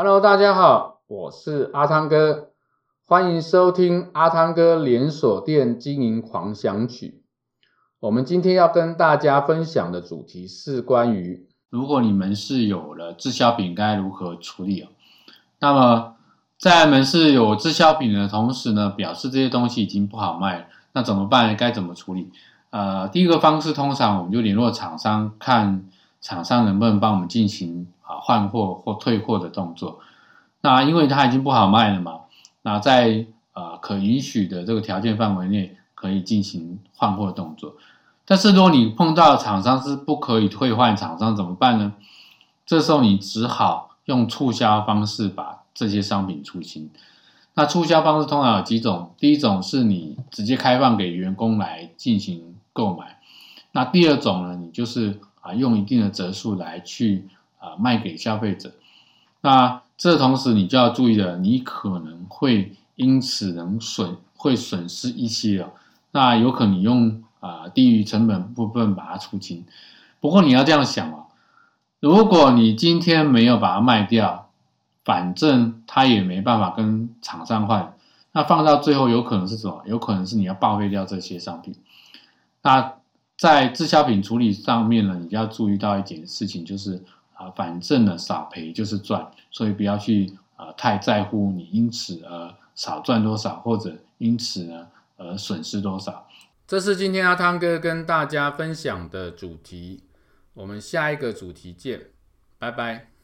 Hello，大家好，我是阿汤哥，欢迎收听阿汤哥连锁店经营狂想曲。我们今天要跟大家分享的主题是关于，如果你们是有了滞销品，该如何处理啊？那么在门市有滞销品的同时呢，表示这些东西已经不好卖了，那怎么办？该怎么处理？呃，第一个方式，通常我们就联络厂商，看厂商能不能帮我们进行啊换货或退货的动作。那因为它已经不好卖了嘛，那在呃可允许的这个条件范围内，可以进行换货动作。但是如果你碰到厂商是不可以退换，厂商怎么办呢？这时候你只好用促销方式把这些商品出清。那促销方式通常有几种，第一种是你直接开放给员工来进行。购买，那第二种呢？你就是啊，用一定的折数来去啊卖给消费者。那这同时你就要注意了，你可能会因此能损会损失一些哦。那有可能用啊低于成本部分把它出清。不过你要这样想哦，如果你今天没有把它卖掉，反正它也没办法跟厂商换，那放到最后有可能是什么？有可能是你要报废掉这些商品。那在滞销品处理上面呢，你就要注意到一件事情，就是啊，反正呢少赔就是赚，所以不要去啊太在乎你因此而少赚多少，或者因此呢而损失多少。这是今天阿汤哥跟大家分享的主题，我们下一个主题见，拜拜。